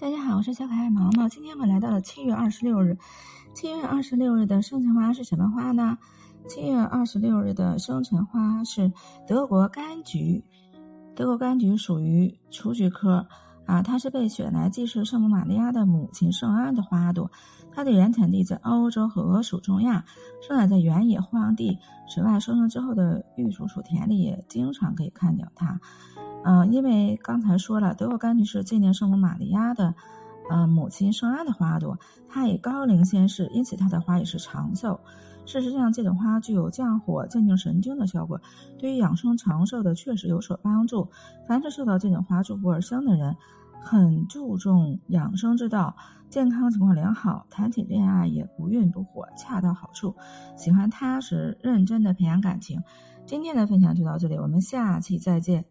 大家好，我是小可爱毛毛。今天我们来到了七月二十六日。七月二十六日的生辰花是什么花呢？七月二十六日的生辰花是德国柑橘。德国柑橘属于雏菊科，啊，它是被选来祭祀圣母玛利亚的母亲圣安的花朵。它的原产地在欧洲和俄属中亚，生长在原野荒地。此外，收成之后的玉蜀黍田里也经常可以看见它。嗯，因为刚才说了，德国柑橘是纪念圣母玛利亚的，呃，母亲圣安的花朵，她以高龄仙逝，因此她的花也是长寿。事实上，这种花具有降火、镇静神经的效果，对于养生长寿的确实有所帮助。凡是受到这种花祝福而生的人，很注重养生之道，健康情况良好，谈起恋爱也不孕不火，恰到好处。喜欢踏实认真的培养感情。今天的分享就到这里，我们下期再见。